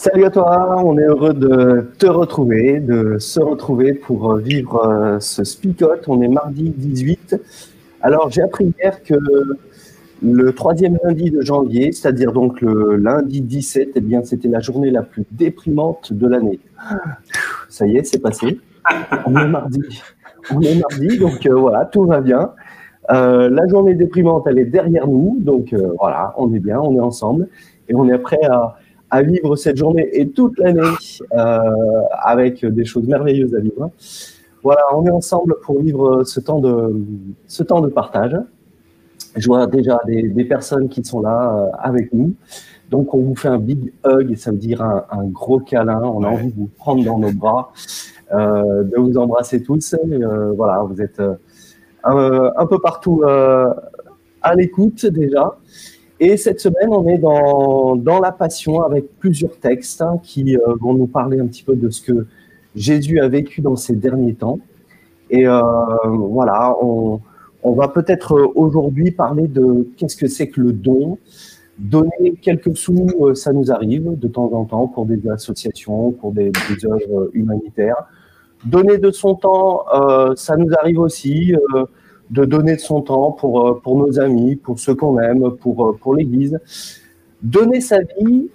Salut à toi, on est heureux de te retrouver, de se retrouver pour vivre euh, ce Spicot. On est mardi 18. Alors j'ai appris hier que le troisième lundi de janvier, c'est-à-dire donc le lundi 17, eh bien c'était la journée la plus déprimante de l'année. Ça y est, c'est passé. On est mardi. On est mardi, donc euh, voilà, tout va bien. Euh, la journée déprimante, elle est derrière nous, donc voilà, on est bien, on est ensemble et on est prêt à à vivre cette journée et toute l'année euh, avec des choses merveilleuses à vivre. Voilà, on est ensemble pour vivre ce temps de, ce temps de partage. Je vois déjà des, des personnes qui sont là euh, avec nous. Donc, on vous fait un big hug, et ça veut dire un, un gros câlin. On a envie de vous prendre dans nos bras, euh, de vous embrasser tous. Euh, voilà, vous êtes euh, un, un, peu partout euh, à l'écoute déjà. Et cette semaine, on est dans, dans la passion avec plusieurs textes hein, qui euh, vont nous parler un petit peu de ce que Jésus a vécu dans ces derniers temps. Et euh, voilà, on, on va peut-être aujourd'hui parler de qu'est-ce que c'est que le don. Donner quelques sous, euh, ça nous arrive de temps en temps pour des associations, pour des, des œuvres humanitaires. Donner de son temps, euh, ça nous arrive aussi. De donner de son temps pour, euh, pour nos amis, pour ceux qu'on aime, pour, euh, pour l'Église. Donner sa vie,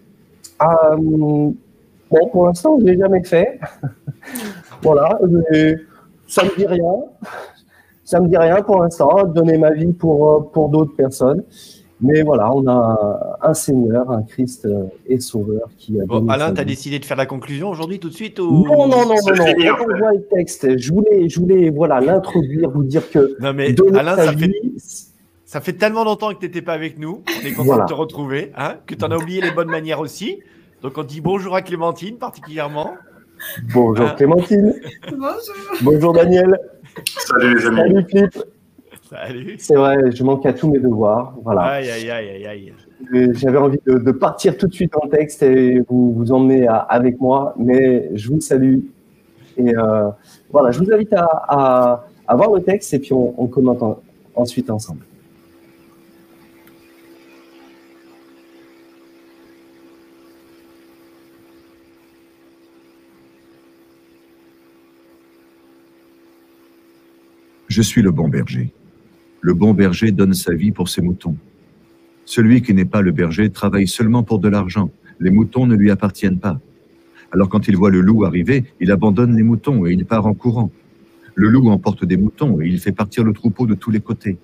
euh, bon, pour l'instant, je ne l'ai jamais fait. voilà, ça ne me dit rien. Ça me dit rien pour l'instant, donner ma vie pour, pour d'autres personnes. Mais voilà, on a un Seigneur, un Christ euh, et Sauveur qui a. Bon, Alain, tu as décidé de faire la conclusion aujourd'hui tout de suite ou... Non, non, non, non, non. On voit le texte. Je voulais, je voulais voilà, l'introduire, vous dire que. Non, mais Alain, ça, vie... fait, ça fait tellement longtemps que tu n'étais pas avec nous. On est content voilà. de te retrouver, hein, que tu en as oublié les bonnes manières aussi. Donc, on dit bonjour à Clémentine particulièrement. Bonjour hein Clémentine. bonjour. Bonjour Daniel. Salut les amis. Salut Philippe. Salut. C'est vrai, je manque à tous mes devoirs. Voilà. Aïe, aïe, aïe, aïe, aïe. J'avais envie de, de, partir tout de suite en texte et vous vous emmener à, avec moi, mais je vous salue. Et euh, voilà, je vous invite à, à, à, voir le texte et puis on, on commente en, ensuite ensemble. Je suis le bon berger. Le bon berger donne sa vie pour ses moutons. Celui qui n'est pas le berger travaille seulement pour de l'argent. Les moutons ne lui appartiennent pas. Alors quand il voit le loup arriver, il abandonne les moutons et il part en courant. Le loup emporte des moutons et il fait partir le troupeau de tous les côtés.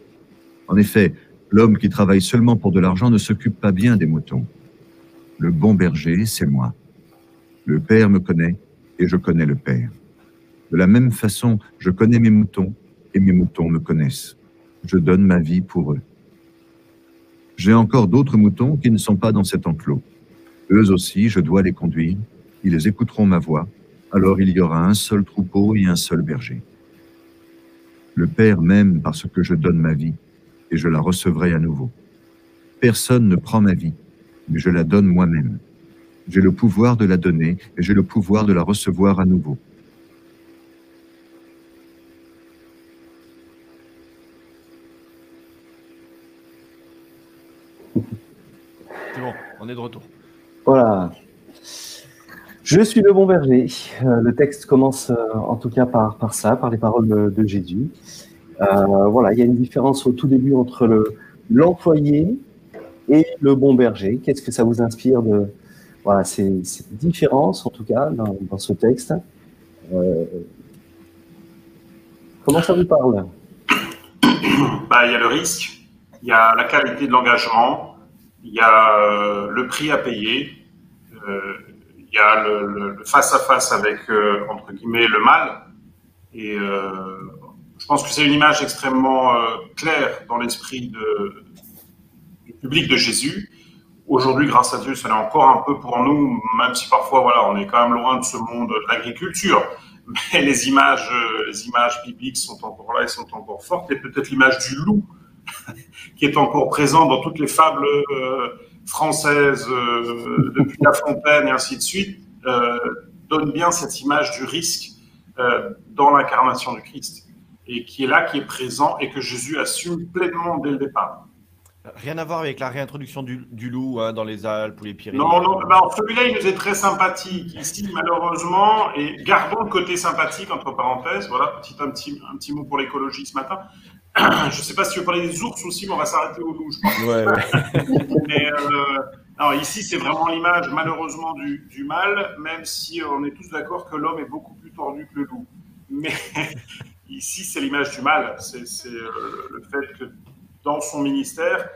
En effet, l'homme qui travaille seulement pour de l'argent ne s'occupe pas bien des moutons. Le bon berger, c'est moi. Le Père me connaît et je connais le Père. De la même façon, je connais mes moutons et mes moutons me connaissent. Je donne ma vie pour eux. J'ai encore d'autres moutons qui ne sont pas dans cet enclos. Eux aussi, je dois les conduire. Ils écouteront ma voix. Alors il y aura un seul troupeau et un seul berger. Le Père m'aime parce que je donne ma vie et je la recevrai à nouveau. Personne ne prend ma vie, mais je la donne moi-même. J'ai le pouvoir de la donner et j'ai le pouvoir de la recevoir à nouveau. C'est bon, on est de retour. Voilà. Je suis le bon berger. Euh, le texte commence euh, en tout cas par, par ça, par les paroles de, de Jésus. Euh, voilà, il y a une différence au tout début entre le, l'employé et le bon berger. Qu'est-ce que ça vous inspire de voilà, ces, ces différences, en tout cas, dans, dans ce texte? Euh, Comment ça vous parle? Bah, Il y a le risque, il y a la qualité de l'engagement, il y a euh, le prix à payer, euh, il y a le face-à-face avec, euh, entre guillemets, le mal. Et je pense que c'est une image extrêmement claire dans l'esprit du public de Jésus. Aujourd'hui, grâce à Dieu, ça l'est encore un peu pour nous, même si parfois, voilà, on est quand même loin de ce monde de l'agriculture. Mais les images, les images bibliques sont encore là et sont encore fortes. Et peut-être l'image du loup, qui est encore présent dans toutes les fables française euh, depuis La Fontaine et ainsi de suite, euh, donne bien cette image du risque euh, dans l'incarnation du Christ et qui est là, qui est présent et que Jésus assume pleinement dès le départ. Rien à voir avec la réintroduction du, loup hein, dans les Alpes ou les Pyrénées. Non, non, bah, celui-là, il nous est très sympathique. Ici, malheureusement, et gardons le côté sympathique, entre parenthèses, voilà, petit, un, petit, un petit mot pour l'écologie ce matin. je ne sais pas si tu veux parler des ours aussi, mais on va s'arrêter au loup, je pense. Ouais, mais euh, ici, c'est vraiment l'image, malheureusement, du, du, mal, même si on est tous d'accord que l'homme est beaucoup plus tordu que le loup. Mais ici, c'est l'image du mal. C'est euh, le fait que dans son ministère,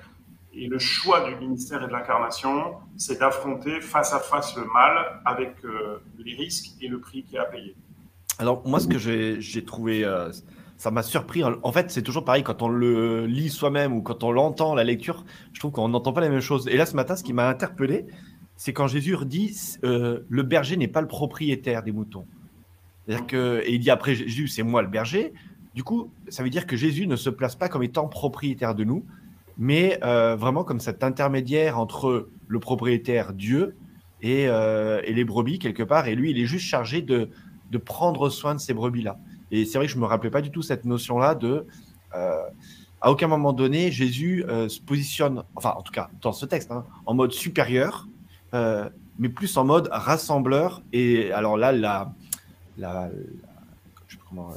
et le choix du ministère et de l'incarnation, c'est d'affronter face à face le mal avec euh, les risques et le prix qu'il a payé. Alors, moi, ce que j'ai trouvé ça m'a surpris. En fait, c'est toujours pareil quand on le lit soi-même ou quand on l'entend, la lecture, je trouve qu'on n'entend pas la même chose. Et là, ce matin, ce qui m'a interpellé, c'est quand Jésus dit euh, le berger n'est pas le propriétaire des moutons. Que, et il dit après Jésus, c'est moi le berger. Du coup, ça veut dire que Jésus ne se place pas comme étant propriétaire de nous, mais euh, vraiment comme cet intermédiaire entre le propriétaire Dieu et, euh, et, les brebis quelque part. Et lui, il est juste chargé de, de prendre soin de ces brebis-là. Et c'est vrai que je ne me rappelais pas du tout cette notion-là de. Euh, à aucun moment donné, Jésus euh, se positionne, enfin en tout cas dans ce texte, hein, en mode supérieur, euh, mais plus en mode rassembleur. Et alors là, la, la,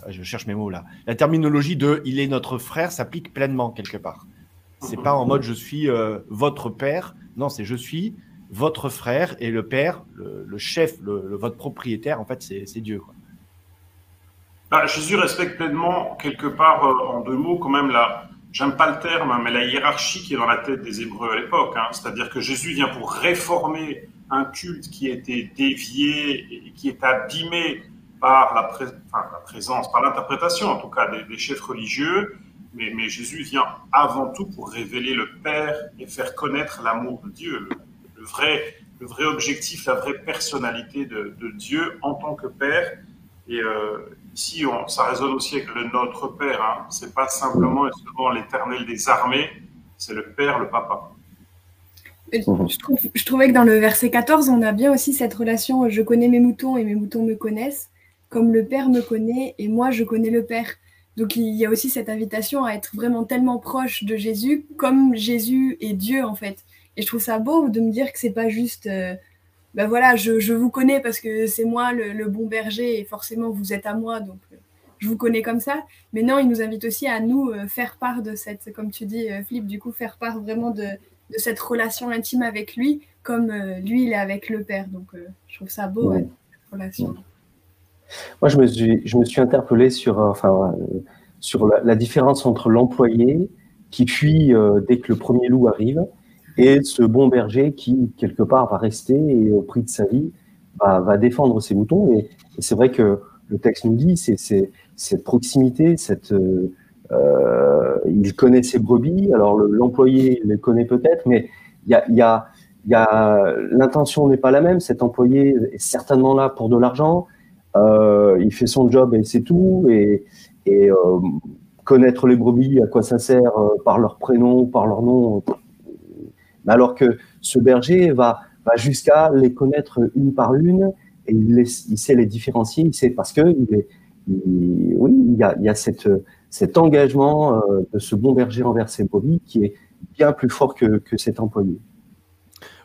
je, cherche mes mots là. La terminologie de il est notre frère s'applique pleinement quelque part. C'est pas en mode je suis votre père. Non, c'est je suis votre frère et le père, le, chef, le, votre propriétaire. En fait, c'est Dieu. Bah, Jésus respecte pleinement, quelque part, euh, en deux mots, quand même, la, j'aime pas le terme, hein, mais la hiérarchie qui est dans la tête des Hébreux à l'époque. Hein. C'est-à-dire que Jésus vient pour réformer un culte qui a été dévié et qui est abîmé par la, présence, par l'interprétation, en tout cas, des, chefs religieux. Mais, Jésus vient avant tout pour révéler le Père et faire connaître l'amour de Dieu, le, vrai, le vrai objectif, la vraie personnalité de, de Dieu en tant que Père. Et, euh, Ici, ça résonne aussi avec le Notre Père. Hein. C'est pas simplement et seulement l'éternel des armées, c'est le Père, le Papa. Je, trouvais que dans le verset 14, on a bien aussi cette relation je connais mes moutons et mes moutons me connaissent, comme le Père me connaît et moi je connais le Père. Donc il y a aussi cette invitation à être vraiment tellement proche de Jésus, comme Jésus est Dieu en fait. Et je trouve ça beau de me dire que c'est pas juste euh, ben voilà, je, vous connais parce que c'est moi le, bon berger et forcément vous êtes à moi, donc euh, je vous connais comme ça. Mais non, il nous invite aussi à nous euh, faire part de cette, comme tu dis, euh, Philippe, du coup, faire part vraiment de, cette relation intime avec lui, comme lui, il est avec le Père. Donc je trouve ça beau, cette relation. Moi, je me suis, je me suis interpellé sur, enfin, sur la, différence entre l'employé qui fuit dès que le premier loup arrive et ce bon berger qui, quelque part, va rester et au prix de sa vie, va, défendre ses moutons. Et, c'est vrai que le texte nous dit, c'est cette proximité, cette, euh, euh, il connaît ses brebis. Alors l'employé les connaît peut-être, mais il y a, y a, y a l'intention n'est pas la même. Cet employé est certainement là pour de l'argent. Euh, il fait son job et c'est tout. Et, et euh, connaître les brebis, à quoi ça sert euh, par leur prénom, par leur nom, alors que ce berger va, jusqu'à les connaître une par une et il, sait les différencier, il sait parce que il oui, il y a, cette, cet engagement euh, de ce bon berger envers ses brebis qui est bien plus fort que, cet employé.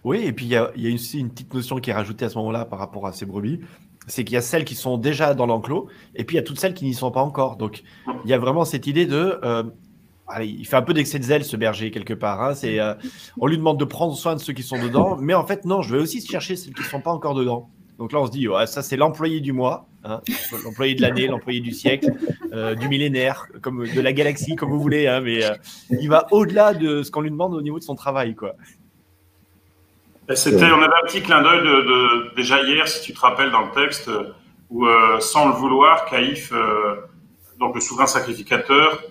Oui, et puis il y, a, il y a aussi une petite notion qui est rajoutée à ce moment-là par rapport à ces brebis, c'est qu'il y a celles qui sont déjà dans l'enclos, et puis il y a toutes celles qui n'y sont pas encore. Donc il y a vraiment cette idée de euh, il fait un peu d'excès de zèle, ce berger, quelque part. Hein. C'est, euh, on lui demande de prendre soin de ceux qui sont dedans, mais en fait, non, je vais aussi chercher ceux qui ne sont pas encore dedans. Donc là, on se dit, ça, c'est l'employé du mois, hein. l'employé de l'année, l'employé du siècle, euh, du millénaire, comme de la galaxie, comme vous voulez. Hein, mais euh, il va au-delà de ce qu'on lui demande au niveau de son travail. Quoi. C'était, on avait un petit clin d'œil de, déjà hier, si tu te rappelles dans le texte, où sans le vouloir, Caïphe, donc le souverain sacrificateur,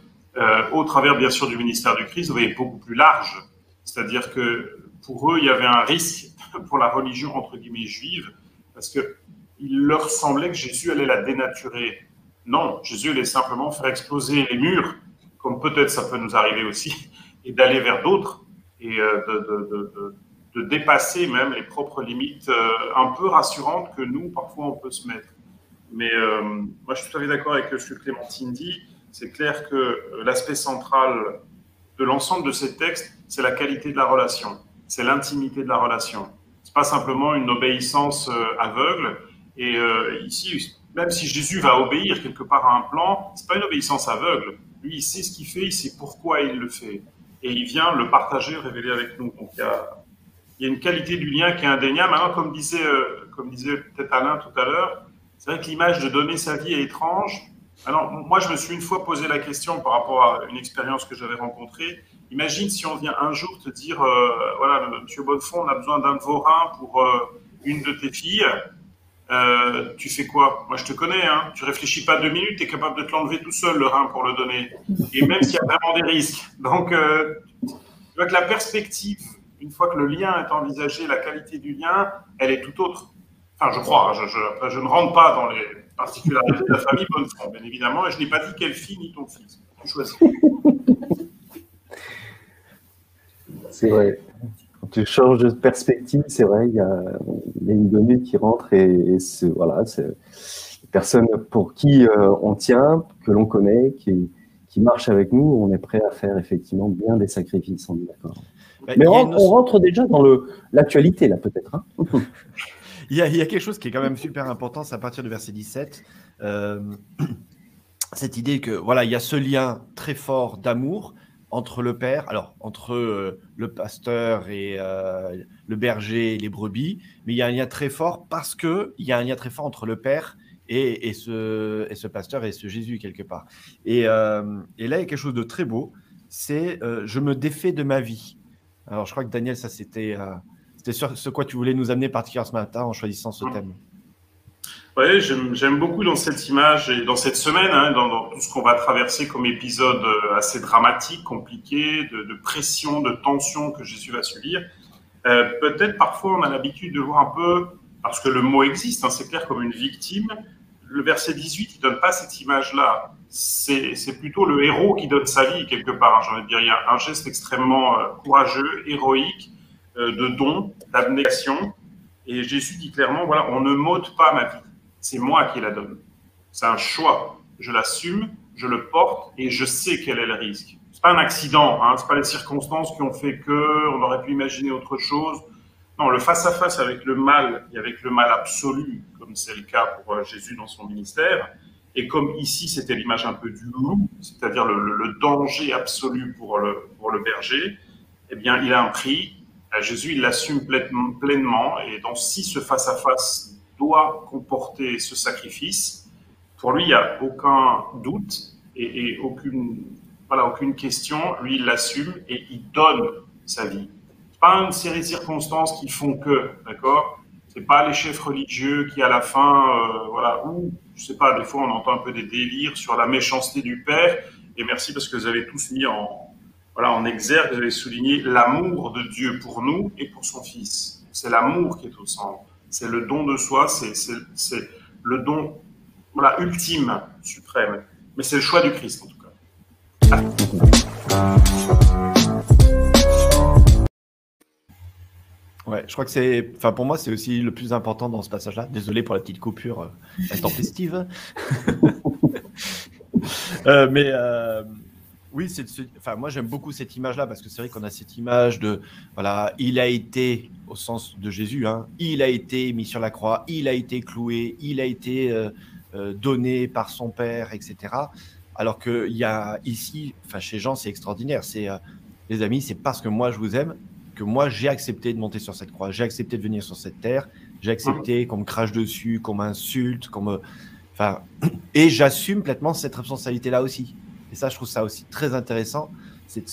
au travers bien sûr du ministère du Christ, vous voyez, beaucoup plus large. C'est-à-dire que pour eux, il y avait un risque pour la religion entre guillemets juive, parce que il leur semblait que Jésus allait la dénaturer. Non, Jésus allait simplement faire exploser les murs, comme peut-être ça peut nous arriver aussi, et d'aller vers d'autres, et euh, de, dépasser même les propres limites euh, un peu rassurantes que nous, parfois, on peut se mettre. Mais euh, moi, je suis tout à fait d'accord avec ce que Clémentine dit. C'est clair que l'aspect central de l'ensemble de ces textes, c'est la qualité de la relation, c'est l'intimité de la relation. C'est pas simplement une obéissance aveugle, et euh, ici, même si Jésus va obéir quelque part à un plan, c'est pas une obéissance aveugle. Lui, il sait ce qu'il fait, il sait pourquoi il le fait. Et il vient le partager, révéler avec nous. Donc il y a, une qualité du lien qui est indéniable. Maintenant, comme disait, euh, comme disait peut-être Alain tout à l'heure, c'est vrai que l'image de donner sa vie est étrange. Alors, moi, je me suis une fois posé la question par rapport à une expérience que j'avais rencontrée. Imagine si on vient un jour te dire, euh, voilà, Monsieur Bonnefond, on a besoin d'un de vos reins pour une de tes filles. Euh, tu fais quoi? Moi, je te connais, hein. tu réfléchis pas deux minutes, tu es capable de te l'enlever tout seul, le rein, pour le donner. Et même s'il y a vraiment des risques. Donc, euh, tu vois que la perspective, une fois que le lien est envisagé, la qualité du lien, elle est tout autre. Enfin, je crois, je, je ne rentre pas dans les particularités de la famille Bonnefond, bien évidemment, et je n'ai pas dit quelle fille ni ton fils. Tu choisis. C'est vrai tu changes de perspective, c'est vrai, il y, a, une donnée qui rentre et, et voilà, c'est personnes pour qui euh, on tient, que l'on connaît, qui, qui marchent avec nous, on est prêt à faire effectivement bien des sacrifices, on est d'accord. Bah, Mais on, rentre déjà dans l'actualité, là, peut-être. Hein il, y a, quelque chose qui est quand même super important, c'est à partir du verset 17. Euh, cette idée que voilà, il y a ce lien très fort d'amour, entre le père, alors entre euh, le pasteur et euh, le berger et les brebis, mais il y a un lien très fort parce que il y a un lien très fort entre le père et, ce, pasteur et ce Jésus quelque part. Et, là, il y a quelque chose de très beau, c'est je me défais de ma vie. Alors, je crois que Daniel, ça c'était c'était sur ce quoi tu voulais nous amener particulièrement ce matin en choisissant ce thème. Oui, j'aime beaucoup dans cette image et dans cette semaine, hein, dans, tout ce qu'on va traverser comme épisode euh, assez dramatique, compliqué, de, pression, de tension que Jésus va subir. Euh, peut-être parfois on a l'habitude de voir un peu, parce que le mot existe, hein, c'est clair comme une victime. Le verset 18, il donne pas cette image-là. C'est plutôt le héros qui donne sa vie quelque part. Hein, J'ai dire, il y a un geste extrêmement euh, courageux, héroïque, de don, d'abnégation. Et Jésus dit clairement, voilà, on ne m'ôte pas ma vie c'est moi qui la donne. C'est un choix. Je l'assume, je le porte et je sais quel est le risque. C'est pas un accident, hein, c'est pas les circonstances qui ont fait que on aurait pu imaginer autre chose. Non, le face à face avec le mal et avec le mal absolu, comme c'est le cas pour euh, Jésus dans son ministère, et comme ici c'était l'image un peu du loup, c'est-à-dire le, danger absolu pour le, pour le berger, eh bien il a un prix. Jésus il l'assume pleinement, et dans si ce face à face doit comporter ce sacrifice, pour lui, il n'y a aucun doute et, aucune, voilà, aucune question. Lui, il l'assume et il donne sa vie. Pas une série de circonstances qui font que, d'accord? C'est pas les chefs religieux qui, à la fin, euh, voilà, ou, je sais pas, des fois, on entend un peu des délires sur la méchanceté du Père. Et merci parce que vous avez tous mis en, voilà, en exergue, avez souligné l'amour de Dieu pour nous et pour son Fils. C'est l'amour qui est au centre c'est le don de soi, c'est le don voilà, ultime, suprême. Mais c'est le choix du Christ en tout cas. Ouais, je crois que c'est, enfin pour moi c'est aussi le plus important dans ce passage-là. Désolé pour la petite coupure euh, intempestive. euh, mais euh, oui, c'est, enfin, moi j'aime beaucoup cette image-là parce que c'est vrai qu'on a cette image de, voilà, il a été, au sens de Jésus, hein, il a été mis sur la croix, il a été cloué, il a été euh, euh, donné par son Père, etc. Alors qu'il y a ici, enfin chez Jean, c'est extraordinaire. C'est, euh, les amis, c'est parce que moi je vous aime que moi j'ai accepté de monter sur cette croix, j'ai accepté de venir sur cette terre, j'ai accepté qu'on me crache dessus, qu'on m'insulte, qu'on me, enfin, et j'assume pleinement cette responsabilité-là aussi. Et ça, je trouve ça aussi très intéressant.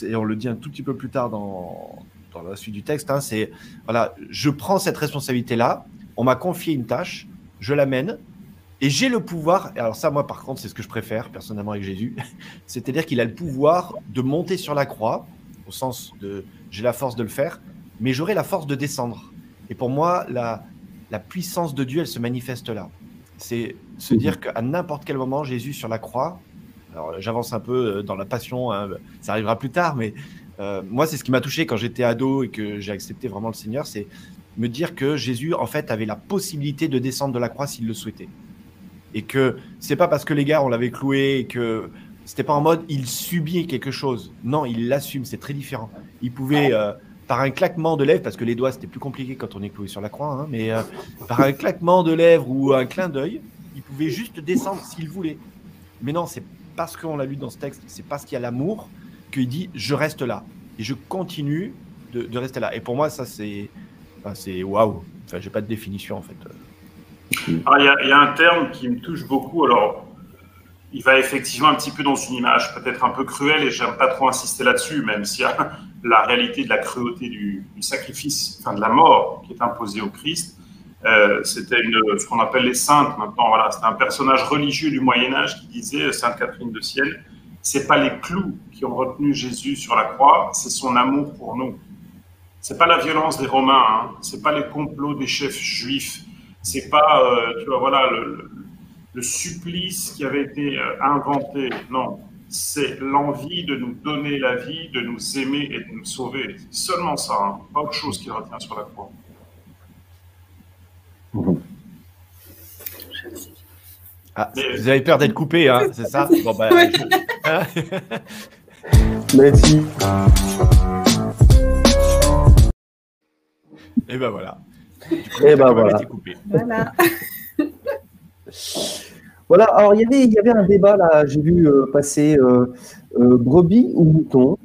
Et on le dit un tout petit peu plus tard dans, dans la suite du texte, hein, c'est voilà, je prends cette responsabilité-là, on m'a confié une tâche, je l'amène, et j'ai le pouvoir, alors ça, moi, par contre, c'est ce que je préfère personnellement avec Jésus, c'est-à-dire qu'il a le pouvoir de monter sur la croix, au sens de j'ai la force de le faire, mais j'aurai la force de descendre. Et pour moi, la, la puissance de Dieu, elle se manifeste là. C'est se dire mhm. qu'à n'importe quel moment, Jésus sur la croix, alors j'avance un peu euh, dans la passion, hein, ça arrivera plus tard, mais euh, moi, c'est ce qui m'a touché quand j'étais ado et que j'ai accepté vraiment le Seigneur, c'est me dire que Jésus, en fait, avait la possibilité de descendre de la croix s'il le souhaitait et que c'est pas parce que les gars on l'avait cloué et que c'était pas en mode il subit quelque chose. Non, il l'assume, c'est très différent. Il pouvait euh, par un claquement de lèvres, parce que les doigts c'était plus compliqué quand on est cloué sur la croix, hein, mais euh, par un claquement de lèvres ou un clin d'œil, il pouvait juste descendre s'il voulait. Mais non, c'est parce qu'on l'a lu dans ce texte, c'est parce qu'il y a l'amour qu'il dit je reste là et je continue de, rester là. Et pour moi, ça c'est, c'est waouh. Enfin, j'ai pas de définition en fait. Ah, il y, a un terme qui me touche beaucoup. Alors, il va effectivement un petit peu dans une image peut-être un peu cruelle et j'aime pas trop insister là-dessus, même s'il y a la réalité de la cruauté du, sacrifice, enfin de la mort qui est imposée au Christ. Euh, c'était ce qu'on appelle les saintes maintenant. Voilà, c'était un personnage religieux du Moyen Âge qui disait Sainte Catherine de Sienne, c'est pas les clous qui ont retenu Jésus sur la croix, c'est son amour pour nous. C'est pas la violence des Romains, hein, c'est pas les complots des chefs juifs, c'est pas, euh, voilà, le, supplice qui avait été euh, inventé. Non, c'est l'envie de nous donner la vie, de nous aimer et de nous sauver. Seulement ça, hein. pas autre chose qui retient sur la croix. Ah, vous avez peur d'être coupé, hein, c'est ça? Bon, bah, Merci. Et ben voilà. Et ben voilà. Voilà. voilà. Alors il y avait, il y avait un débat là. J'ai vu euh, passer euh, euh, brebis ou mouton.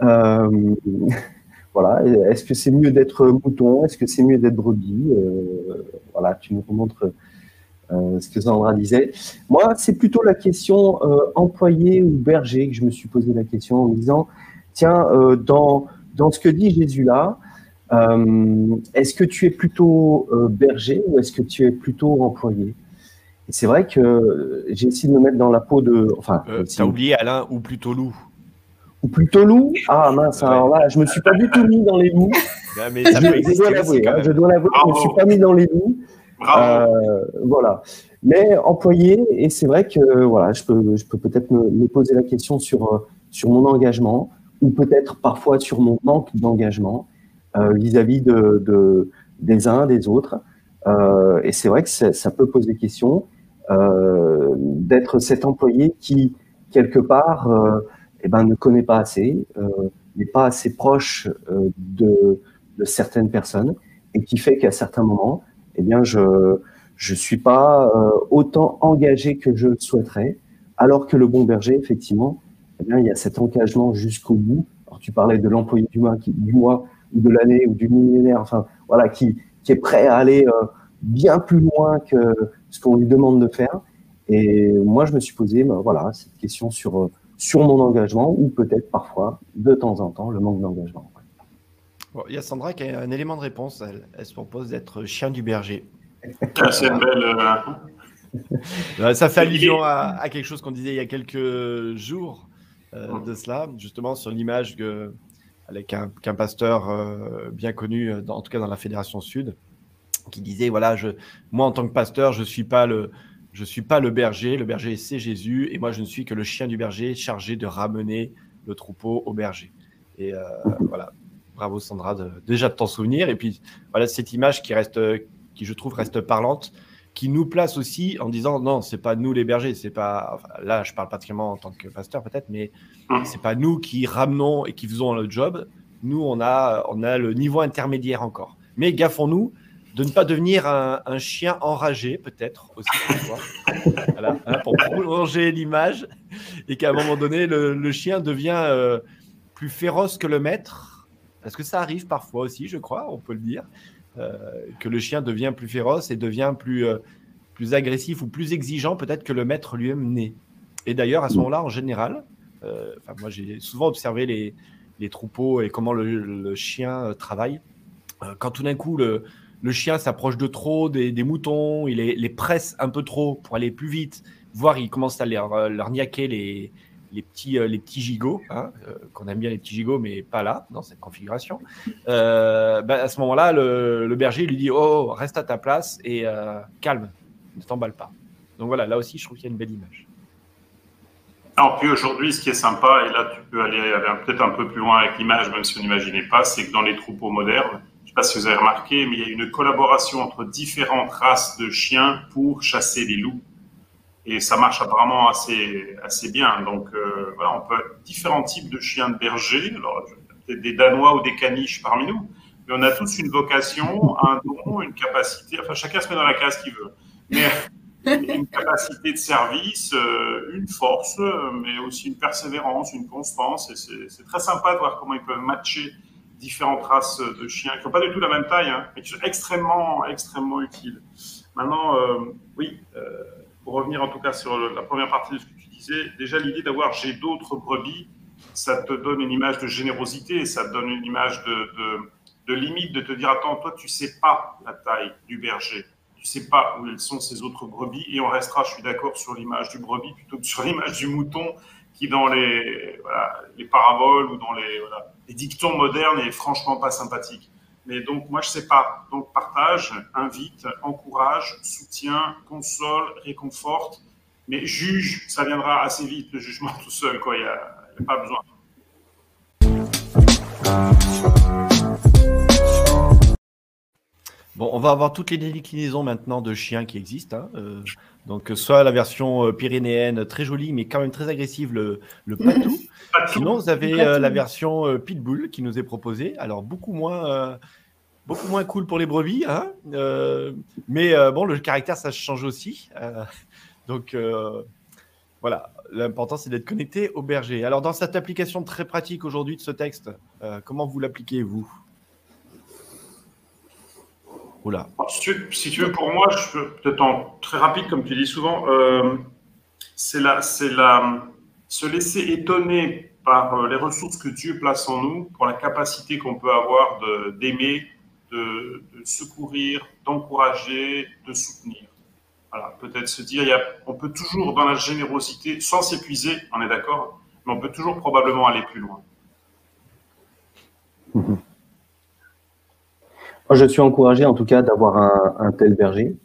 voilà. Est-ce que c'est mieux d'être mouton? Est-ce que c'est mieux d'être brebis? Voilà. Tu nous montres ce que Sandra disait. Moi, c'est plutôt la question employé ou berger que je me suis posé la question en me disant tiens, dans dans ce que dit Jésus là. Euh, est-ce que tu es plutôt euh, berger ou est-ce que tu es plutôt employé? Et c'est vrai que j'ai essayé de me mettre dans la peau de. Enfin, euh, tu as oublié Alain ou plutôt loup? Ou plutôt loup? Ah mince, alors là, je me suis pas du tout mis dans les loups. mais ça je, je, dois l'avouer, je dois l'avouer, je me suis pas mis dans les loups. Voilà. Mais employé, et c'est vrai que voilà, je peux, je peux peut-être me, me, poser la question sur, sur mon engagement ou peut-être parfois sur mon manque d'engagement. Euh, vis-à-vis de, des uns, des autres. Euh, et c'est vrai que ça, peut poser question euh, d'être cet employé qui, quelque part, eh ben, ne connaît pas assez, n'est pas assez proche de, de, certaines personnes, et qui fait qu'à certains moments, eh bien, je ne suis pas autant engagé que je souhaiterais, alors que le bon berger, effectivement, eh bien, il y a cet engagement jusqu'au bout. Alors, tu parlais de l'employé du mois, du mois de l'année ou du millénaire, enfin voilà, qui, qui est prêt à aller euh, bien plus loin que ce qu'on lui demande de faire. Et moi, je me suis posé, ben, voilà, cette question sur euh, sur mon engagement ou peut-être parfois, de temps en temps, le manque d'engagement. Il y a Sandra qui a un élément de réponse. Elle, se propose d'être chien du berger. C'est une belle. Euh, ça fait allusion à, quelque chose qu'on disait il y a quelques jours de cela, justement sur l'image que avec un, pasteur euh, bien connu, euh, en tout cas dans la Fédération Sud, qui disait voilà, je, moi en tant que pasteur, je suis pas le, je suis pas le berger, le berger c'est Jésus, et moi je ne suis que le chien du berger chargé de ramener le troupeau au berger. Et euh, voilà, bravo Sandra de, déjà de t'en souvenir. Et puis voilà cette image qui reste, qui je trouve reste parlante, qui nous place aussi en disant non, c'est pas nous les bergers, c'est pas là je parle particulièrement en tant que pasteur peut-être, mais hum. c'est pas nous qui ramenons et qui faisons le job. Nous on a on a le niveau intermédiaire encore. Mais gaffons-nous de ne pas devenir un, chien enragé peut-être aussi pour, voilà, hein, pour prolonger l'image et qu'à un moment donné le, chien devient euh, plus féroce que le maître parce que ça arrive parfois aussi, je crois, on peut le dire. Euh, que le chien devient plus féroce et devient plus, euh, plus agressif ou plus exigeant peut-être que le maître lui-même né. Et d'ailleurs, à ce moment-là, en général, euh, moi j'ai souvent observé les, les troupeaux et comment le, chien travaille. quand tout d'un coup, le, le chien s'approche de trop des, moutons, il les, presse un peu trop pour aller plus vite, voire il commence à leur, leur niaquer les, les petits, les petits gigots, hein, qu'on aime bien les petits gigots, mais pas là, dans cette configuration. Bah, à ce moment-là, le, berger lui dit Oh, reste à ta place et calme, ne t'emballe pas. Donc voilà, là aussi, je trouve qu'il y a une belle image. Alors, puis aujourd'hui, ce qui est sympa, et là tu peux aller, peut-être un peu plus loin avec l'image, même si on n'imaginait pas, c'est que dans les troupeaux modernes, je ne sais pas si vous avez remarqué, mais il y a une collaboration entre différentes races de chiens pour chasser les loups. Et ça marche apparemment assez, assez bien. Donc euh, voilà, on peut avoir différents types de chiens de berger. Alors, des Danois ou des caniches parmi nous. Mais on a tous une vocation, un don, une capacité. Enfin, chacun se met dans la case qu'il veut. Mais une capacité de service, euh, une force, mais aussi une persévérance, une constance. Et c'est très sympa de voir comment ils peuvent matcher différentes races de chiens qui n'ont pas du tout la même taille, hein, mais qui sont extrêmement, extrêmement utiles. Maintenant, euh, oui, euh, pour revenir en tout cas sur la première partie de ce que tu disais, déjà l'idée d'avoir j'ai d'autres brebis, ça te donne une image de générosité, ça te donne une image de, de, limite, de te dire attends, toi tu sais pas la taille du berger ne sais pas où elles sont ces autres brebis. Et on restera, je suis d'accord, sur l'image du brebis plutôt que sur l'image du mouton qui, dans les, les paraboles ou dans les, les, dictons modernes, est franchement pas sympathique. Mais donc, moi, je sais pas. Donc, partage, invite, encourage, soutient, console, réconforte. Mais juge, ça viendra assez vite, le jugement tout seul, quoi. Il n'y a, a pas besoin. Bon, on va avoir toutes les déclinaisons maintenant de chiens qui existent. Hein, euh, donc, soit la version euh, pyrénéenne, très jolie, mais quand même très agressive, le, le patou. Sinon, vous avez euh, la version pitbull qui nous est proposée. Alors, beaucoup moins, beaucoup moins cool pour les brebis. Hein, mais bon, le caractère, ça change aussi. donc, voilà. L'important, c'est d'être connecté au berger. Alors, dans cette application très pratique aujourd'hui de ce texte, comment vous l'appliquez, vous? Si, tu, veux, pour moi, je peux peut-être en très rapide, comme tu dis souvent, euh, c'est la, c'est la, se laisser étonner par euh, les ressources que Dieu place en nous, pour la capacité qu'on peut avoir d'aimer, de, secourir, d'encourager, de soutenir. Voilà, peut-être se dire, il y a, on peut toujours dans la générosité, sans s'épuiser, on est d'accord, mais on peut toujours probablement aller plus loin. Mhm. Moi, je suis encouragé en tout cas d'avoir un, tel berger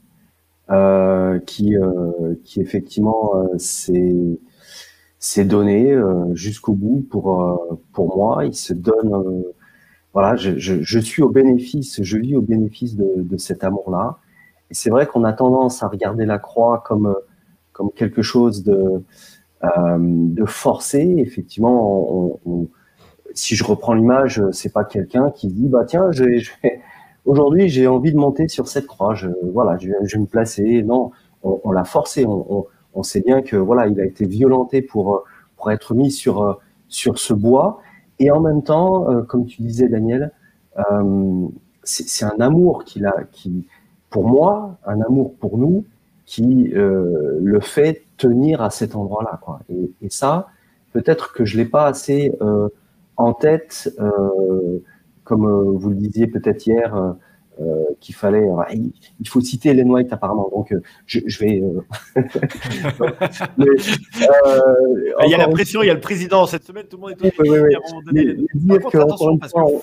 euh, qui, euh, qui effectivement euh, s'est donné jusqu'au bout pour, pour moi. Il se donne. voilà, je, je, je, suis au bénéfice, je vis au bénéfice de, de cet amour-là. Et c'est vrai qu'on a tendance à regarder la croix comme, comme quelque chose de, de forcé. Effectivement, on, on, si je reprends l'image, c'est pas quelqu'un qui dit bah tiens, je je Aujourd'hui, j'ai envie de monter sur cette croix. Je, voilà, je, vais me placer. Non, on, l'a forcé. On, on, sait bien que voilà, il a été violenté pour pour être mis sur sur ce bois. Et en même temps, euh, comme tu disais, Daniel, euh, c'est un amour qu'il a, qui, pour moi, un amour pour nous, qui euh, le fait tenir à cet endroit-là. Et, et, ça, peut-être que je l'ai pas assez euh, en tête. Euh, comme euh, vous le disiez peut-être hier, euh, euh, qu'il fallait. il faut citer Ellen White apparemment, donc je, vais. il y a la pression, il y a le président cette semaine, tout le monde est. Oui, oui, dire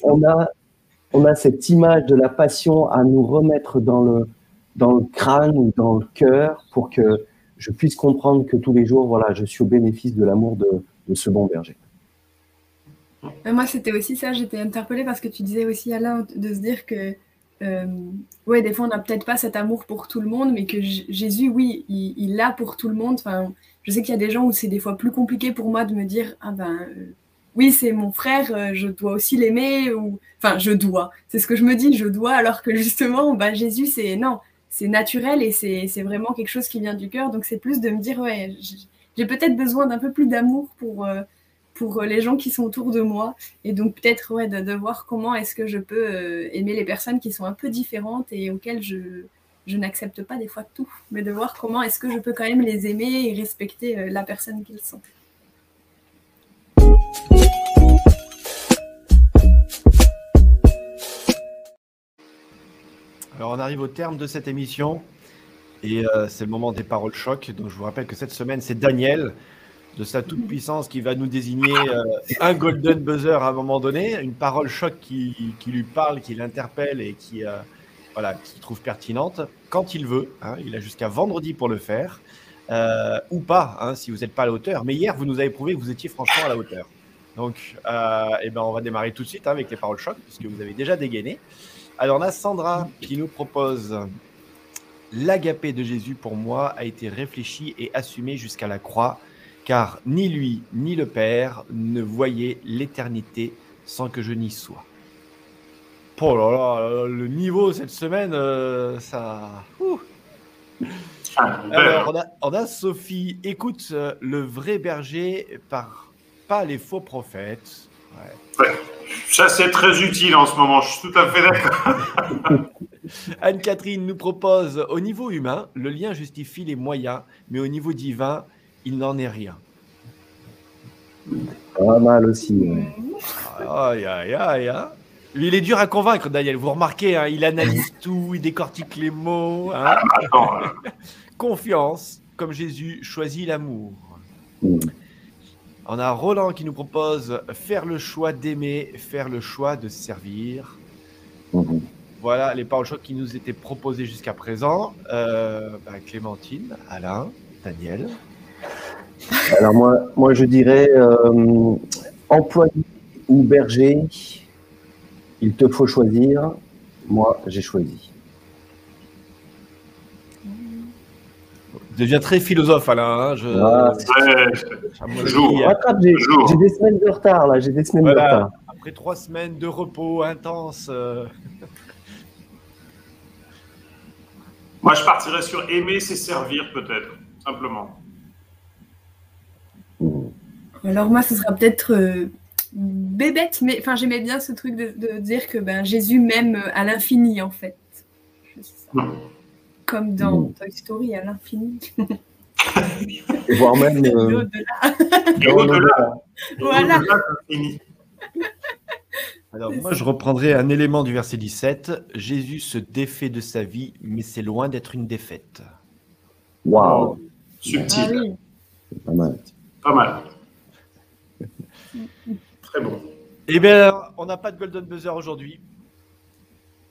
on a on a cette image de la passion à nous remettre dans le dans le crâne ou dans le cœur pour que je puisse comprendre que tous les jours, voilà, je suis au bénéfice de l'amour de, de ce bon berger. Moi, c'était aussi ça, j'étais interpellée parce que tu disais aussi, Alain, de se dire que, euh, ouais, des fois, on n'a peut-être pas cet amour pour tout le monde, mais que Jésus, oui, il l'a pour tout le monde. Enfin, je sais qu'il y a des gens où c'est des fois plus compliqué pour moi de me dire, ah ben, euh, oui, c'est mon frère, euh, je dois aussi l'aimer, ou, enfin, je dois. C'est ce que je me dis, je dois, alors que justement, ben, Jésus, c'est, non, c'est naturel et c'est vraiment quelque chose qui vient du cœur. Donc, c'est plus de me dire, ouais, j'ai peut-être besoin d'un peu plus d'amour pour pour euh, les gens qui sont autour de moi. Et donc peut-être ouais, de, voir comment est-ce que je peux euh, aimer les personnes qui sont un peu différentes et auxquelles je, je n'accepte pas des fois tout, mais de voir comment est-ce que je peux quand même les aimer et respecter euh, la personne qu'ils sont. Alors on arrive au terme de cette émission et c'est le moment des paroles choc. Donc je vous rappelle que cette semaine c'est Daniel de sa toute puissance qui va nous désigner euh, un golden buzzer à un moment donné, une parole choc qui, lui parle, qui l'interpelle et qui euh, voilà qui trouve pertinente quand il veut. Hein. il a jusqu'à vendredi pour le faire ou pas hein, si vous n'êtes pas à la hauteur. Mais hier vous nous avez prouvé que vous étiez franchement à la hauteur. Donc, eh ben, on va démarrer tout de suite hein, avec les paroles choc, puisque vous avez déjà dégainé. Alors, on a Sandra qui nous propose L'agapé de Jésus, pour moi, a été réfléchi et assumé jusqu'à la croix, car ni lui ni le Père ne voyaient l'éternité sans que je n'y sois. Oh là là, le niveau cette semaine, euh, ça. Alors, on a, Sophie, écoute euh, le vrai berger par pas les faux prophètes. Ça, c'est très utile en ce moment, je suis tout à fait d'accord. Anne-Catherine nous propose, au niveau humain, le lien justifie les moyens, mais au niveau divin, il n'en est rien. Pas mal aussi. Aïe, aïe, aïe. Hein. il est dur à convaincre, Daniel. Vous remarquez, hein, il analyse tout, il décortique les mots. Hein. Confiance, comme Jésus choisit l'amour. Mm. On a Roland qui nous propose faire le choix d'aimer, faire le choix de servir. Mhm. Voilà les paroles choix qui nous étaient proposées jusqu'à présent. Euh, bah, Clémentine, Alain, Daniel. Alors moi, moi je dirais euh, employé ou berger, il te faut choisir. Moi, j'ai choisi. devient très philosophe, Alain. Hein, je... j'ai des semaines de retard, là. J'ai des semaines de retard. Après trois semaines de repos intense. Euh. Moi, je partirais sur aimer, c'est servir, peut-être, simplement. Alors, moi, ce sera peut-être euh, bébête, mais enfin, j'aimais bien ce truc de, dire que ben, Jésus m'aime à l'infini, en fait. Comme dans mm. Toy Story à l'infini. Voire même. Euh... Au-delà. Voilà. Alors moi, je reprendrai un élément du verset 17. Jésus se défait de sa vie, mais c'est loin d'être une défaite. Waouh. Subtil. Ah Pas mal. Pas mal. Très bon. Eh bien, on n'a pas de Golden Buzzer aujourd'hui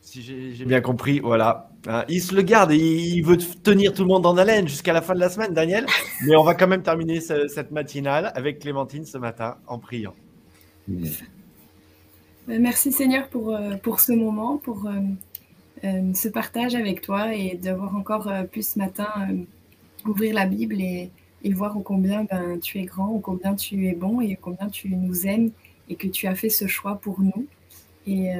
si j'ai bien compris, voilà. Hein, il se le garde et il veut tenir tout le monde en haleine jusqu'à la fin de la semaine, Daniel. Mais on va quand même terminer cette matinale avec Clémentine ce matin en priant. Euh, merci Seigneur pour, euh, pour ce moment, pour euh, ce partage avec toi et d'avoir encore pu ce matin ouvrir la Bible et, et voir au combien ben, tu es grand, au combien tu es bon et combien tu nous aimes et que tu as fait ce choix pour nous. Et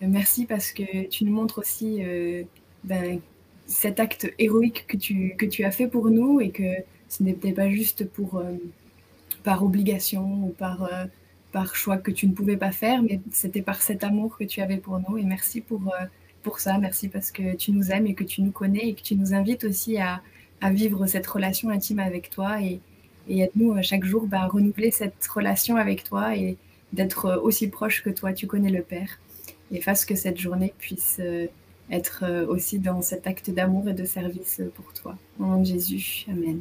Merci parce que tu nous montres aussi euh, ben, cet acte héroïque que tu, que tu as fait pour nous et que ce n'était pas juste pour, euh, par obligation ou par, euh, par choix que tu ne pouvais pas faire, mais c'était par cet amour que tu avais pour nous. Et merci pour, pour ça. Merci parce que tu nous aimes et que tu nous connais et que tu nous invites aussi à, à vivre cette relation intime avec toi et, et aide-nous chaque jour ben, à renouveler cette relation avec toi et d'être aussi proche que toi. Tu connais le Père et fasse que cette journée puisse euh, être euh, aussi dans cet acte d'amour et de service pour toi. Au nom de Jésus, Amen.